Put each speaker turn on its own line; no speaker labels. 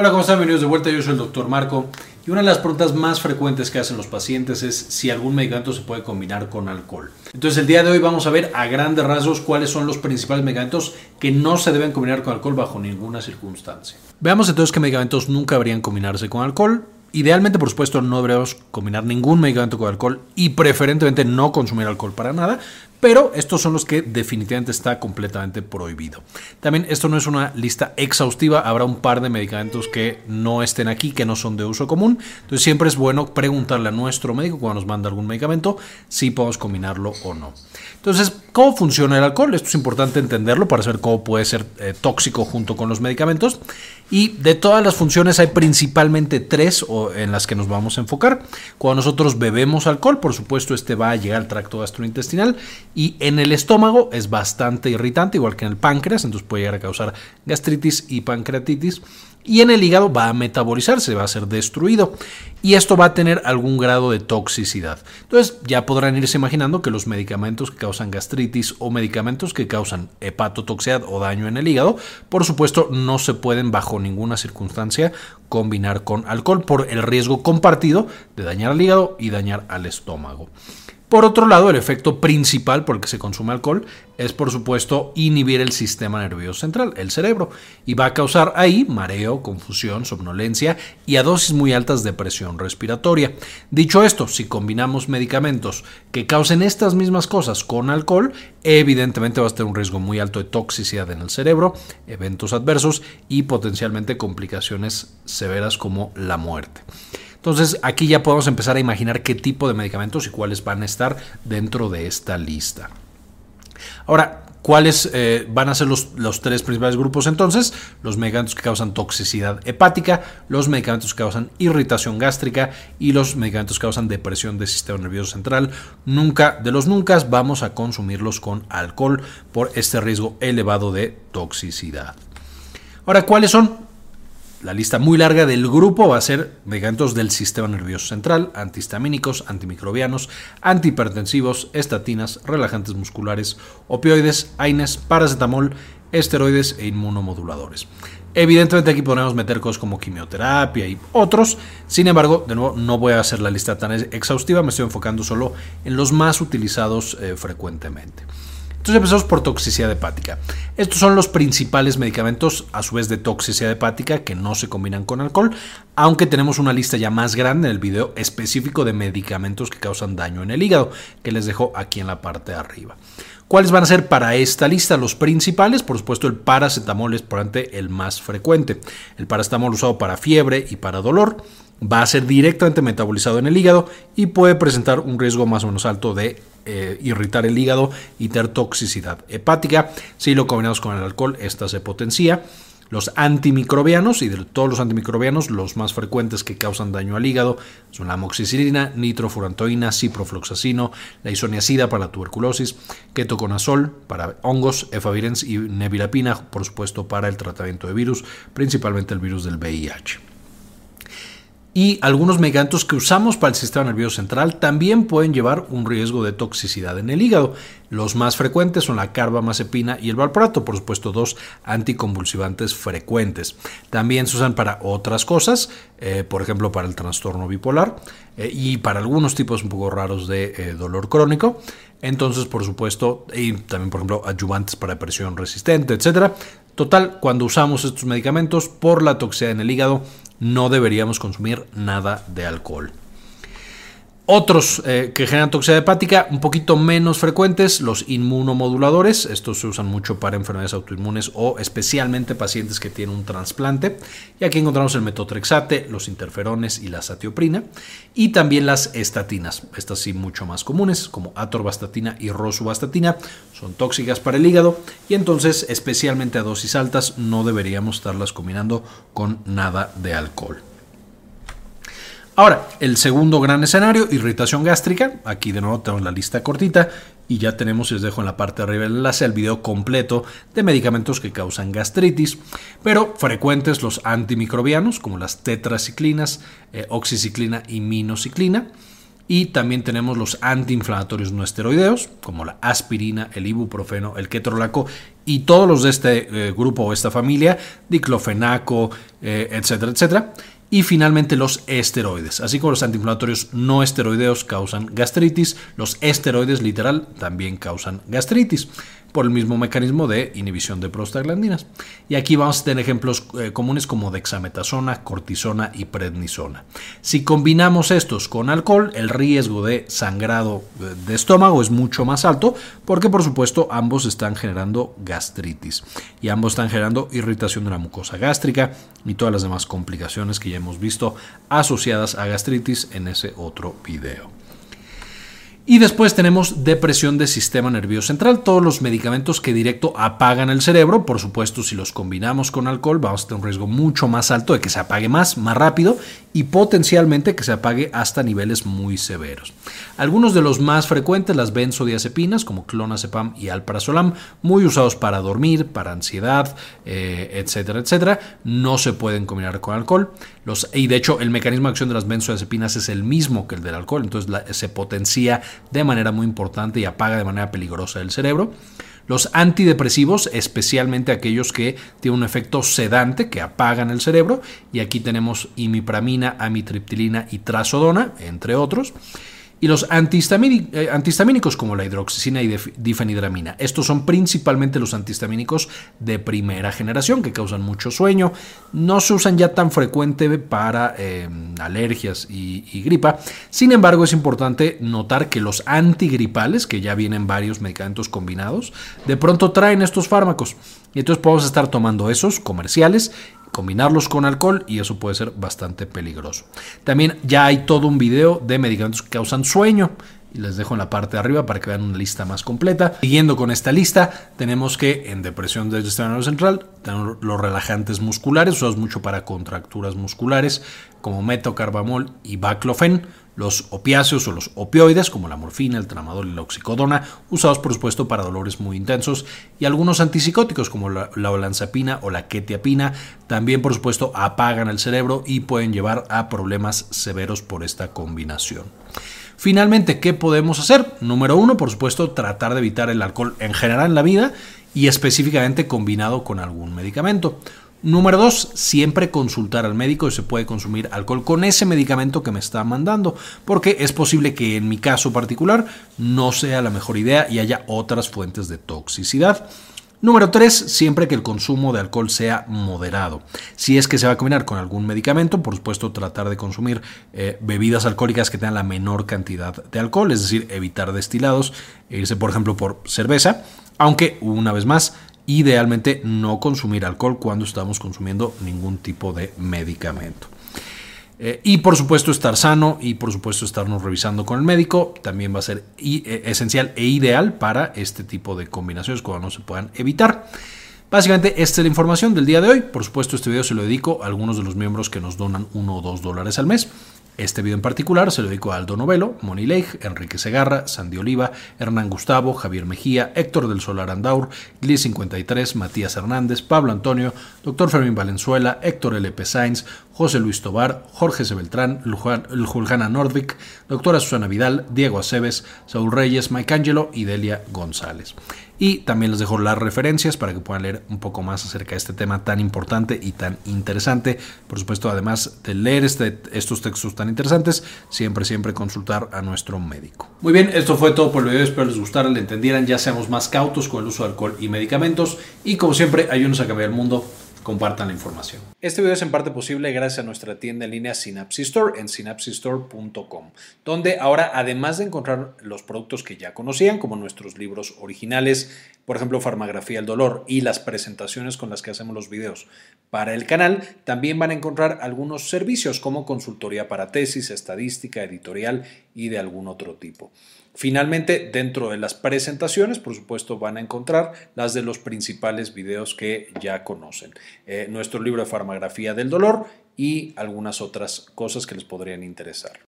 Hola, ¿cómo están? Bienvenidos de vuelta. Yo soy el doctor Marco. Y una de las preguntas más frecuentes que hacen los pacientes es si algún medicamento se puede combinar con alcohol. Entonces, el día de hoy vamos a ver a grandes rasgos cuáles son los principales medicamentos que no se deben combinar con alcohol bajo ninguna circunstancia. Veamos entonces qué medicamentos nunca deberían combinarse con alcohol. Idealmente, por supuesto, no deberíamos combinar ningún medicamento con alcohol y preferentemente no consumir alcohol para nada, pero estos son los que definitivamente está completamente prohibido. También esto no es una lista exhaustiva, habrá un par de medicamentos que no estén aquí, que no son de uso común, entonces siempre es bueno preguntarle a nuestro médico cuando nos manda algún medicamento si podemos combinarlo o no. Entonces, ¿cómo funciona el alcohol? Esto es importante entenderlo para saber cómo puede ser eh, tóxico junto con los medicamentos. Y de todas las funciones hay principalmente tres en las que nos vamos a enfocar. Cuando nosotros bebemos alcohol, por supuesto, este va a llegar al tracto gastrointestinal y en el estómago es bastante irritante, igual que en el páncreas, entonces puede llegar a causar gastritis y pancreatitis y en el hígado va a metabolizarse, va a ser destruido y esto va a tener algún grado de toxicidad. Entonces ya podrán irse imaginando que los medicamentos que causan gastritis o medicamentos que causan hepatotoxicidad o daño en el hígado, por supuesto no se pueden bajo ninguna circunstancia combinar con alcohol por el riesgo compartido de dañar al hígado y dañar al estómago. Por otro lado, el efecto principal por el que se consume alcohol es, por supuesto, inhibir el sistema nervioso central, el cerebro, y va a causar ahí mareo, confusión, somnolencia y a dosis muy altas de presión respiratoria. Dicho esto, si combinamos medicamentos que causen estas mismas cosas con alcohol, evidentemente va a tener un riesgo muy alto de toxicidad en el cerebro, eventos adversos y potencialmente complicaciones severas como la muerte. Entonces aquí ya podemos empezar a imaginar qué tipo de medicamentos y cuáles van a estar dentro de esta lista. Ahora, ¿Cuáles eh, van a ser los, los, tres principales grupos entonces? Los medicamentos que causan toxicidad hepática, los medicamentos que causan irritación gástrica y los medicamentos que causan depresión del sistema nervioso central. Nunca, de los nunca, vamos a consumirlos con alcohol por este riesgo elevado de toxicidad. Ahora, ¿cuáles son? La lista muy larga del grupo va a ser medicamentos del sistema nervioso central, antihistamínicos, antimicrobianos, antihipertensivos, estatinas, relajantes musculares, opioides, AINES, paracetamol, esteroides e inmunomoduladores. Evidentemente aquí podemos meter cosas como quimioterapia y otros, sin embargo, de nuevo, no voy a hacer la lista tan exhaustiva, me estoy enfocando solo en los más utilizados eh, frecuentemente. Entonces empezamos por toxicidad hepática. Estos son los principales medicamentos a su vez de toxicidad hepática que no se combinan con alcohol, aunque tenemos una lista ya más grande en el video específico de medicamentos que causan daño en el hígado, que les dejo aquí en la parte de arriba. ¿Cuáles van a ser para esta lista los principales? Por supuesto, el paracetamol es probablemente el más frecuente. El paracetamol usado para fiebre y para dolor va a ser directamente metabolizado en el hígado y puede presentar un riesgo más o menos alto de eh, irritar el hígado y tener toxicidad hepática. Si lo combinamos con el alcohol, esta se potencia. Los antimicrobianos, y de todos los antimicrobianos, los más frecuentes que causan daño al hígado son la amoxicilina, nitrofurantoína, ciprofloxacino, la isoniazida para tuberculosis, ketoconazol para hongos, efavirenz y nevirapina, por supuesto, para el tratamiento de virus, principalmente el virus del VIH y algunos medicamentos que usamos para el sistema nervioso central también pueden llevar un riesgo de toxicidad en el hígado. Los más frecuentes son la carbamazepina y el valproato, por supuesto dos anticonvulsivantes frecuentes. También se usan para otras cosas, eh, por ejemplo para el trastorno bipolar eh, y para algunos tipos un poco raros de eh, dolor crónico. Entonces, por supuesto, y también, por ejemplo, ayudantes para depresión resistente, etc. Total, cuando usamos estos medicamentos por la toxicidad en el hígado, no deberíamos consumir nada de alcohol. Otros eh, que generan toxicidad hepática, un poquito menos frecuentes, los inmunomoduladores. Estos se usan mucho para enfermedades autoinmunes o especialmente pacientes que tienen un trasplante. Y aquí encontramos el metotrexate, los interferones y la satioprina. Y también las estatinas, estas sí mucho más comunes, como atorvastatina y rosuvastatina. Son tóxicas para el hígado y entonces, especialmente a dosis altas, no deberíamos estarlas combinando con nada de alcohol. Ahora, el segundo gran escenario, irritación gástrica. Aquí de nuevo tenemos la lista cortita y ya tenemos, les dejo en la parte de arriba el enlace al video completo de medicamentos que causan gastritis, pero frecuentes los antimicrobianos como las tetraciclinas, eh, oxiciclina y minociclina. Y también tenemos los antiinflamatorios no esteroideos, como la aspirina, el ibuprofeno, el ketorolaco y todos los de este eh, grupo o esta familia, diclofenaco, eh, etcétera, etcétera. Y finalmente los esteroides. Así como los antiinflamatorios no esteroideos causan gastritis, los esteroides literal también causan gastritis por el mismo mecanismo de inhibición de prostaglandinas. Y aquí vamos a tener ejemplos eh, comunes como dexametasona, cortisona y prednisona. Si combinamos estos con alcohol, el riesgo de sangrado eh, de estómago es mucho más alto porque por supuesto ambos están generando gastritis y ambos están generando irritación de la mucosa gástrica y todas las demás complicaciones que ya hemos visto asociadas a gastritis en ese otro video. Y después tenemos depresión del sistema nervioso central, todos los medicamentos que directo apagan el cerebro. Por supuesto, si los combinamos con alcohol, vamos a tener un riesgo mucho más alto de que se apague más, más rápido y potencialmente que se apague hasta niveles muy severos. Algunos de los más frecuentes, las benzodiazepinas, como clonazepam y alprazolam, muy usados para dormir, para ansiedad, eh, etcétera, etcétera, no se pueden combinar con alcohol. Los, y de hecho, el mecanismo de acción de las benzodiazepinas es el mismo que el del alcohol, entonces se potencia de manera muy importante y apaga de manera peligrosa el cerebro. Los antidepresivos, especialmente aquellos que tienen un efecto sedante, que apagan el cerebro, y aquí tenemos imipramina, amitriptilina y trazodona, entre otros y los eh, antihistamínicos como la hidroxicina y difenidramina. Estos son principalmente los antihistamínicos de primera generación que causan mucho sueño. No se usan ya tan frecuente para em, alergias y, y, gripa. Sin embargo, es importante notar que los antigripales, que ya vienen varios medicamentos combinados, de pronto traen estos fármacos. Y entonces podemos estar tomando esos comerciales combinarlos con alcohol y eso puede ser bastante peligroso. También ya hay todo un video de medicamentos que causan sueño y les dejo en la parte de arriba para que vean una lista más completa. Siguiendo con esta lista, tenemos que en depresión del sistema nervioso central, tenemos los relajantes musculares, usados mucho para contracturas musculares, como metocarbamol y baclofen, los opiáceos o los opioides, como la morfina, el tramadol y la oxicodona, usados por supuesto para dolores muy intensos, y algunos antipsicóticos, como la, la olanzapina o la ketiapina, también por supuesto apagan el cerebro y pueden llevar a problemas severos por esta combinación. Finalmente, ¿qué podemos hacer? Número uno, por supuesto, tratar de evitar el alcohol en general en la vida y específicamente combinado con algún medicamento. Número dos, siempre consultar al médico si se puede consumir alcohol con ese medicamento que me está mandando, porque es posible que en mi caso particular no sea la mejor idea y haya otras fuentes de toxicidad. Número 3. Siempre que el consumo de alcohol sea moderado. Si es que se va a combinar con algún medicamento, por supuesto tratar de consumir eh, bebidas alcohólicas que tengan la menor cantidad de alcohol, es decir, evitar destilados, e irse por ejemplo por cerveza, aunque una vez más, idealmente no consumir alcohol cuando estamos consumiendo ningún tipo de medicamento. Eh, y por supuesto estar sano y por supuesto estarnos revisando con el médico también va a ser eh, esencial e ideal para este tipo de combinaciones cuando no se puedan evitar. Básicamente esta es la información del día de hoy. Por supuesto este video se lo dedico a algunos de los miembros que nos donan uno o dos dólares al mes. Este video en particular se lo dedico a Aldo Novelo, Moni Leigh, Enrique Segarra, Sandy Oliva, Hernán Gustavo, Javier Mejía, Héctor del Solar Andaur, Gli53, Matías Hernández, Pablo Antonio, Dr. Fermín Valenzuela, Héctor L.P. Sainz, José Luis Tobar, Jorge Sebeltrán, Juliana Nordvik, doctora Susana Vidal, Diego Aceves, Saúl Reyes, Mike Angelo y Delia González. Y también les dejo las referencias para que puedan leer un poco más acerca de este tema tan importante y tan interesante. Por supuesto, además de leer este, estos textos tan interesantes, siempre, siempre consultar a nuestro médico. Muy bien, esto fue todo por el video. Espero les gustara, le entendieran, ya seamos más cautos con el uso de alcohol y medicamentos. Y como siempre, ayúdenos a cambiar el mundo compartan la información. Este video es en parte posible gracias a nuestra tienda en línea Synapsis Store en synapsistore.com, donde ahora además de encontrar los productos que ya conocían, como nuestros libros originales, por ejemplo, Farmagrafía del Dolor y las presentaciones con las que hacemos los videos para el canal, también van a encontrar algunos servicios como consultoría para tesis, estadística, editorial y de algún otro tipo. Finalmente, dentro de las presentaciones, por supuesto, van a encontrar las de los principales videos que ya conocen. Eh, nuestro libro de farmagrafía del dolor y algunas otras cosas que les podrían interesar.